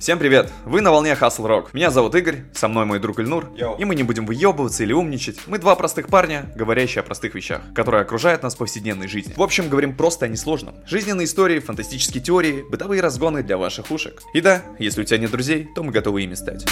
Всем привет! Вы на волне Hustle Rock. Меня зовут Игорь, со мной мой друг Ильнур. Йо. И мы не будем выебываться или умничать. Мы два простых парня, говорящие о простых вещах, которые окружают нас в повседневной жизни. В общем, говорим просто о несложном. Жизненные истории, фантастические теории, бытовые разгоны для ваших ушек. И да, если у тебя нет друзей, то мы готовы ими стать.